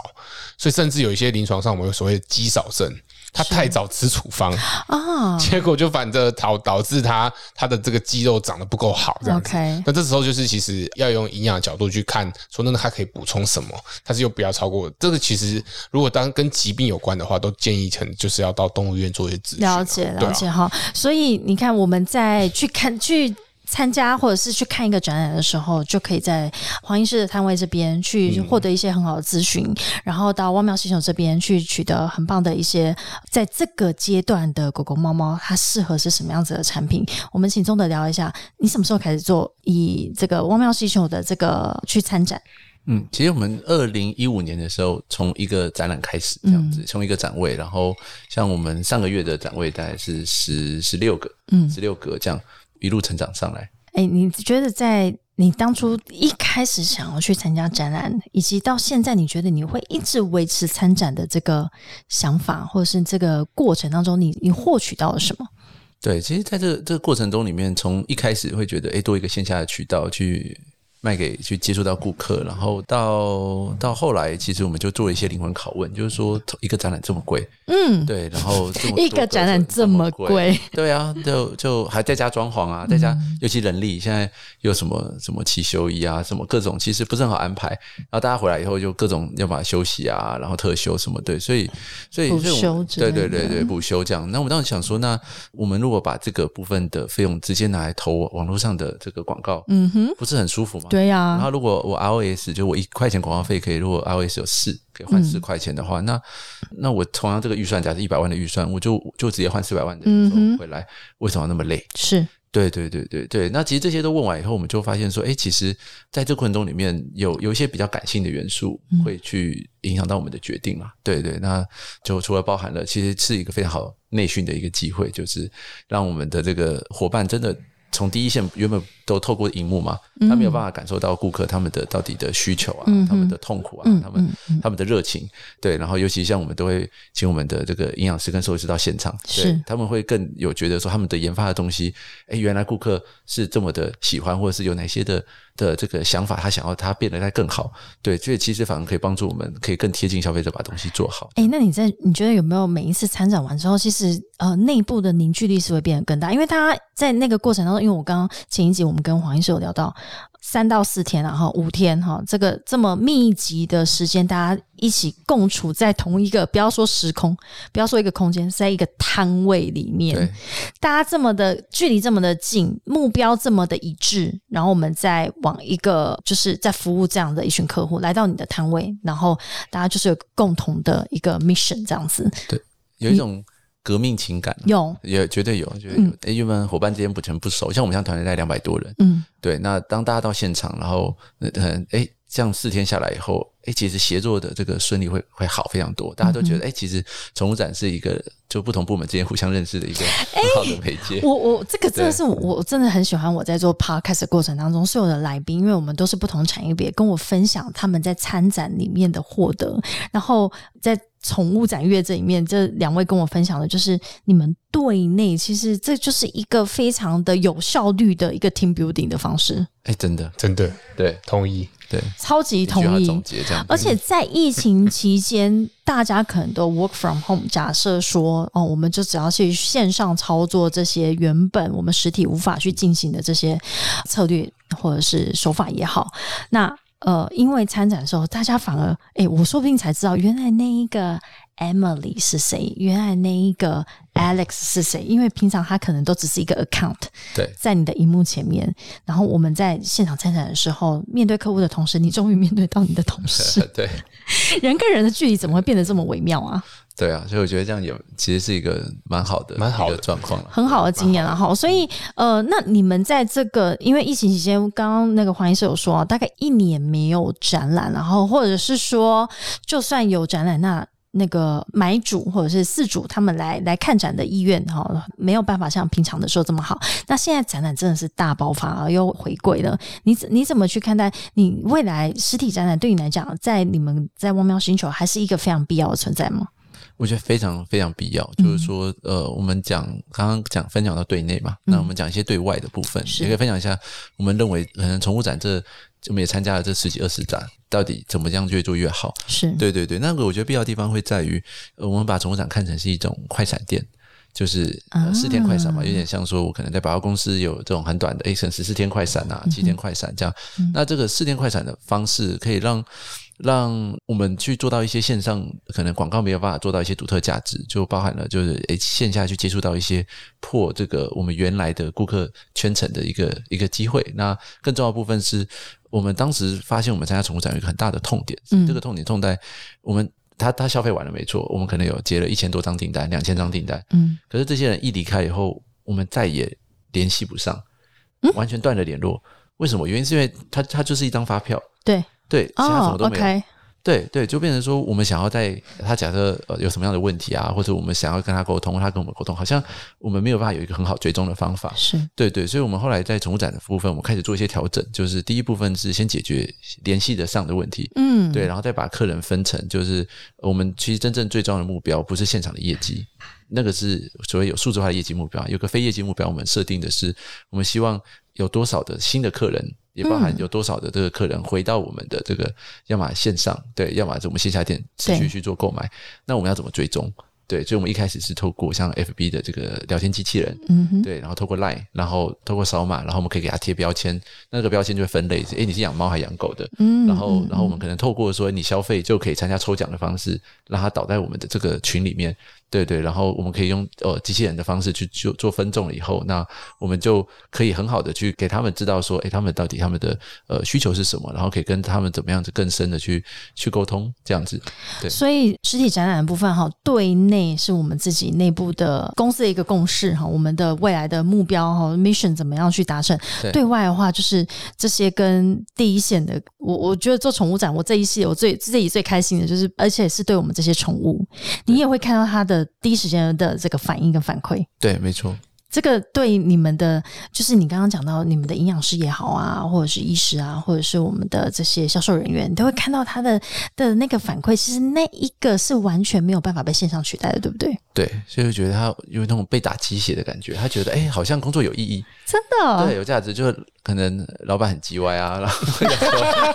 Speaker 3: 所以甚至有一些临床上我们有所谓肌少症。他太早吃处方啊，结果就反正导导致他他的这个肌肉长得不够好，这样子。那这时候就是其实要用营养角度去看，说那他可以补充什么，但是又不要超过这个。其实如果当跟疾病有关的话，都建议成就是要到动物医院做一些咨询。
Speaker 1: 了解了解哈，所以你看我们在去看去。参加或者是去看一个展览的时候，就可以在黄医师的摊位这边去获得一些很好的咨询，然后到汪喵系统这边去取得很棒的一些在这个阶段的狗狗猫猫它适合是什么样子的产品。我们请钟德聊一下，你什么时候开始做以这个汪喵系统的这个去参展？
Speaker 2: 嗯，其实我们二零一五年的时候，从一个展览开始这样子，从一个展位，然后像我们上个月的展位大概是十十六个，嗯，十六个这样。一路成长上来，
Speaker 1: 哎，你觉得在你当初一开始想要去参加展览，以及到现在，你觉得你会一直维持参展的这个想法，或者是这个过程当中，你你获取到了什么？
Speaker 2: 对，其实在这个这个过程中里面，从一开始会觉得，哎，多一个线下的渠道去。卖给去接触到顾客，然后到到后来，其实我们就做了一些灵魂拷问，就是说一个展览这么贵，嗯，对，然后
Speaker 1: 一个展览这么贵，
Speaker 2: 对啊，就就还在加装潢啊，在加尤其人力，现在又什么什么汽修仪啊，什么各种，其实不是很好安排。然后大家回来以后就各种要把它休息啊，然后特休什么，对，所以所以
Speaker 1: 补休，
Speaker 2: 对对对对补休这样。那我们当时想说，那我们如果把这个部分的费用直接拿来投网络上的这个广告，嗯哼，不是很舒服吗？
Speaker 1: 对呀。
Speaker 2: 然后如果我 ROS 就我一块钱广告费可以，如果 ROS 有四可以换四块钱的话，那那我同样这个预算，假设一百万的预算，我就就直接换四百万的回来，为什么那么累？
Speaker 1: 是。
Speaker 2: 对对对对对，那其实这些都问完以后，我们就发现说，哎，其实在这过程中里面有有一些比较感性的元素会去影响到我们的决定嘛？对对，那就除了包含了，其实是一个非常好内训的一个机会，就是让我们的这个伙伴真的从第一线原本。都透过荧幕嘛，他没有办法感受到顾客他们的到底的需求啊，他们的痛苦啊，他们他们的热情，对，然后尤其像我们都会请我们的这个营养师跟兽医师到现场，
Speaker 1: 对
Speaker 2: 他们会更有觉得说他们的研发的东西，哎，原来顾客是这么的喜欢，或者是有哪些的的这个想法，他想要他变得再更好，对，所以其实反而可以帮助我们，可以更贴近消费者，把东西做好。
Speaker 1: 哎，那你在你觉得有没有每一次参展完之后，其实呃内部的凝聚力是会变得更大，因为大家在那个过程当中，因为我刚刚前一集我们跟黄医师有聊。到三到四天，然后五天哈，这个这么密集的时间，大家一起共处在同一个，不要说时空，不要说一个空间，在一个摊位里面，大家这么的距离这么的近，目标这么的一致，然后我们再往一个就是在服务这样的一群客户来到你的摊位，然后大家就是有共同的一个 mission 这样子，
Speaker 2: 对，有一种。革命情感
Speaker 1: 有，
Speaker 2: 也绝对有，绝对有。哎，因为伙伴之间不全不熟，像我们像团队带两百多人，嗯，对。那当大家到现场，然后，嗯，哎，这样四天下来以后，哎，其实协作的这个顺利会会好非常多。大家都觉得，哎，其实宠物展是一个就不同部门之间互相认识的一个 很好的媒介。
Speaker 1: 我我这个真的是我真的很喜欢我在做 podcast 过程当中所有的来宾，因为我们都是不同产业别，跟我分享他们在参展里面的获得，然后在。宠物展月这里面，这两位跟我分享的就是你们队内，其实这就是一个非常的有效率的一个 team building 的方式。
Speaker 2: 哎，真的，
Speaker 3: 真的，
Speaker 2: 对，
Speaker 3: 同意，
Speaker 2: 对，
Speaker 1: 超级同意。而且在疫情期间，大家可能都 work from home。假设说，哦，我们就只要去线上操作这些原本我们实体无法去进行的这些策略或者是手法也好，那。呃，因为参展的时候，大家反而哎，我说不定才知道，原来那一个 Emily 是谁，原来那一个 Alex 是谁。因为平常他可能都只是一个 account，
Speaker 2: 对，
Speaker 1: 在你的荧幕前面。然后我们在现场参展的时候，面对客户的同时，你终于面对到你的同事。
Speaker 2: 对，
Speaker 1: 人跟人的距离怎么会变得这么微妙啊？
Speaker 2: 对啊，所以我觉得这样也其实是一个蛮好的、
Speaker 3: 蛮好的
Speaker 2: 状况
Speaker 1: 很好的经验了哈。所以呃，那你们在这个因为疫情期间，刚刚那个黄医师有说，大概一年没有展览，然后或者是说，就算有展览，那那个买主或者是四主他们来来看展的意愿哈，没有办法像平常的时候这么好。那现在展览真的是大爆发而又回归了，你你怎么去看待你未来实体展览对你来讲，在你们在汪喵星球还是一个非常必要的存在吗？
Speaker 2: 我觉得非常非常必要，就是说，呃，我们讲刚刚讲分享到对内嘛，那我们讲一些对外的部分，也可以分享一下。我们认为，可能宠物展这我们也参加了这十几二十展，到底怎么样越做越好？
Speaker 1: 是
Speaker 2: 对对对。那个我觉得必要的地方会在于，呃，我们把宠物展看成是一种快闪店，就是四天快闪嘛，有点像说我可能在百货公司有这种很短的 A 省十四天快闪啊，七天快闪这样。那这个四天快闪的方式可以让。让我们去做到一些线上可能广告没有办法做到一些独特价值，就包含了就是诶线下去接触到一些破这个我们原来的顾客圈层的一个一个机会。那更重要的部分是我们当时发现我们参加宠物展有一个很大的痛点，这个痛点痛在我们他他消费完了没错，我们可能有接了一千多张订单，两千张订单，嗯，可是这些人一离开以后，我们再也联系不上，完全断了联络。为什么？原因是因为他他就是一张发票，
Speaker 1: 对。
Speaker 2: 对，其他什么都没有。对对，就变成说，我们想要在他假设呃有什么样的问题啊，或者我们想要跟他沟通，他跟我们沟通，好像我们没有办法有一个很好追踪的方法。
Speaker 1: 是
Speaker 2: 对对，所以我们后来在宠物展的部分，我们开始做一些调整，就是第一部分是先解决联系的上的问题，嗯，对，然后再把客人分成，就是我们其实真正最重要的目标不是现场的业绩，那个是所谓有数字化的业绩目标，有个非业绩目标，我们设定的是，我们希望有多少的新的客人。也包含有多少的这个客人回到我们的这个，要么线上对，要么我们线下店持续去做购买，那我们要怎么追踪？对，所以我们一开始是透过像 FB 的这个聊天机器人，嗯对，然后透过 Line，然后透过扫码，然后我们可以给他贴标签，那个标签就会分类，诶，你是养猫还是养狗的？嗯，然后，然后我们可能透过说你消费就可以参加抽奖的方式，让他倒在我们的这个群里面。对对，然后我们可以用呃机器人的方式去做做分众了以后，那我们就可以很好的去给他们知道说，哎，他们到底他们的呃需求是什么，然后可以跟他们怎么样子更深的去去沟通，这样子。对，
Speaker 1: 所以实体展览的部分哈，对内是我们自己内部的公司的一个共识哈，我们的未来的目标哈，mission 怎么样去达成？对外的话，就是这些跟第一线的，我我觉得做宠物展，我这一系我最自己最开心的就是，而且是对我们这些宠物，你也会看到它的第一时间的这个反应跟反馈。
Speaker 2: 对，没错。
Speaker 1: 这个对你们的，就是你刚刚讲到你们的营养师也好啊，或者是医师啊，或者是我们的这些销售人员，你都会看到他的的那个反馈。其实那一个是完全没有办法被线上取代的，对不对？
Speaker 2: 对，所以觉得他有那种被打鸡血的感觉，他觉得哎，好像工作有意义，
Speaker 1: 真的，
Speaker 2: 对，有价值。就是可能老板很叽歪啊，然后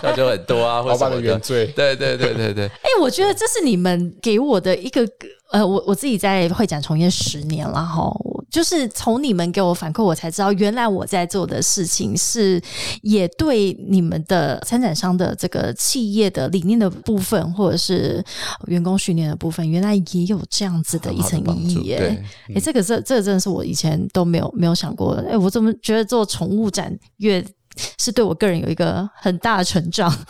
Speaker 2: 要求 很多啊，
Speaker 3: 老板的原罪。
Speaker 2: 对对对对对。哎，
Speaker 1: 我觉得这是你们给我的一个。呃，我我自己在会展从业十年了哈，就是从你们给我反馈，我才知道原来我在做的事情是也对你们的参展商的这个企业的理念的部分，或者是员工训练的部分，原来也有这样子的一层意义耶。哎，这个这这个真的是我以前都没有没有想过。哎，我怎么觉得做宠物展越是对我个人有一个很大的成长。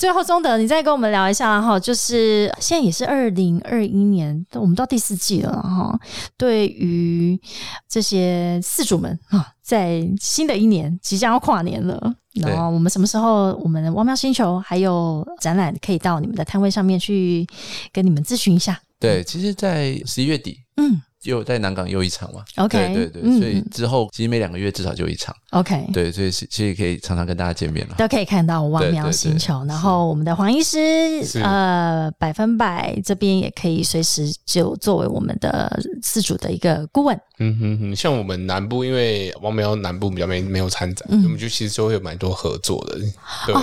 Speaker 1: 最后，中德，你再跟我们聊一下哈，就是现在也是二零二一年，我们到第四季了哈。对于这些四主们啊，在新的一年即将要跨年了，然后我们什么时候，我们汪喵星球还有展览可以到你们的摊位上面去跟你们咨询一下？
Speaker 2: 对，其实，在十一月底，嗯。又在南港又一场嘛
Speaker 1: ？OK，
Speaker 2: 对对对，所以之后其实每两个月至少就一场。
Speaker 1: OK，
Speaker 2: 对，所以其实可以常常跟大家见面了，
Speaker 1: 都可以看到望苗星球。然后我们的黄医师，呃，百分百这边也可以随时就作为我们的自主的一个顾问。
Speaker 3: 嗯哼哼，像我们南部，因为王苗南部比较没没有参展，我们就其实就会有蛮多合作的。对，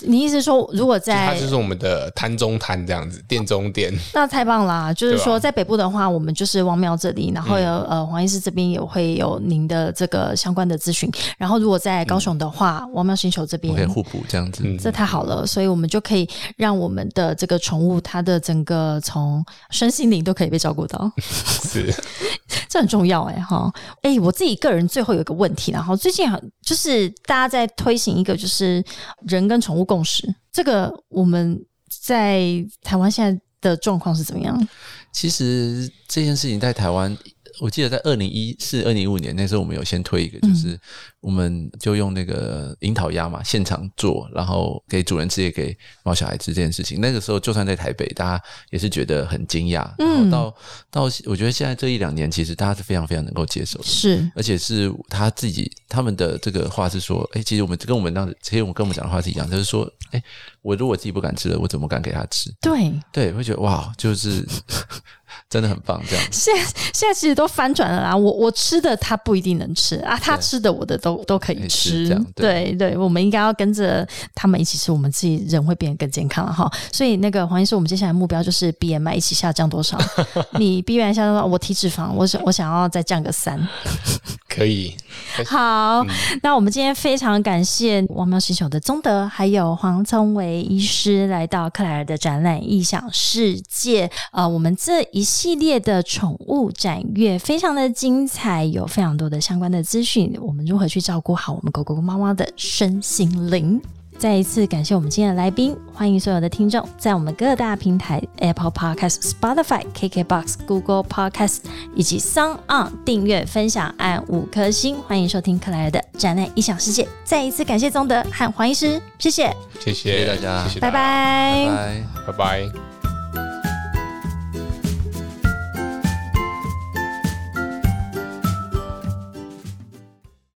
Speaker 1: 你意思说，如果在
Speaker 3: 它就是我们的摊中摊这样子，店中店，
Speaker 1: 那太棒啦！就是说在北部的话，我们就是王苗这里，然后有呃黄医师这边也会有您的这个相关的咨询。然后如果在高雄的话，王喵星球这边
Speaker 2: 可以互补这样子，
Speaker 1: 这太好了。所以我们就可以让我们的这个宠物，它的整个从身心灵都可以被照顾到，
Speaker 3: 是
Speaker 1: 这很重要。要哎哈哎，我自己个人最后有一个问题，然后最近就是大家在推行一个就是人跟宠物共识，这个我们在台湾现在的状况是怎么样？
Speaker 2: 其实这件事情在台湾。我记得在二零一四、二零一五年那时候，我们有先推一个，就是我们就用那个樱桃鸭嘛，现场做，然后给主人吃，也给猫小孩吃这件事情。那个时候，就算在台北，大家也是觉得很惊讶。然后到到，我觉得现在这一两年，其实大家是非常非常能够接受的，
Speaker 1: 是，
Speaker 2: 而且是他自己他们的这个话是说，哎，其实我们跟我们当时，其实我们跟我们讲的话是一样，就是说，哎，我如果自己不敢吃了，我怎么敢给他吃？
Speaker 1: 对
Speaker 2: 对，会觉得哇，就是。真的很棒，这样。
Speaker 1: 现在现在其实都翻转了啦，我我吃的他不一定能吃啊，他吃的我的都都可以吃。对对，我们应该要跟着他们一起吃，我们自己人会变得更健康了哈。所以那个黄医师，我们接下来目标就是 BMI 一起下降多少？你 BMI 下降，我体脂肪，我想我想要再降个三。
Speaker 3: 可以。
Speaker 1: 好，那我们今天非常感谢王喵星球的宗德，还有黄聪维医师来到克莱尔的展览异想世界。呃，我们这一系列的宠物展阅非常的精彩，有非常多的相关的资讯。我们如何去照顾好我们狗狗猫猫的身心灵？再一次感谢我们今天的来宾，欢迎所有的听众在我们各大平台 Apple Podcast、Spotify、KKBox、Google Podcast 以及 Sound On 订阅、分享、按五颗星。欢迎收听克莱尔的展览异想世界。再一次感谢宗德和黄医师，谢谢，
Speaker 3: 谢谢
Speaker 2: 大家，
Speaker 1: 拜拜，
Speaker 3: 拜拜。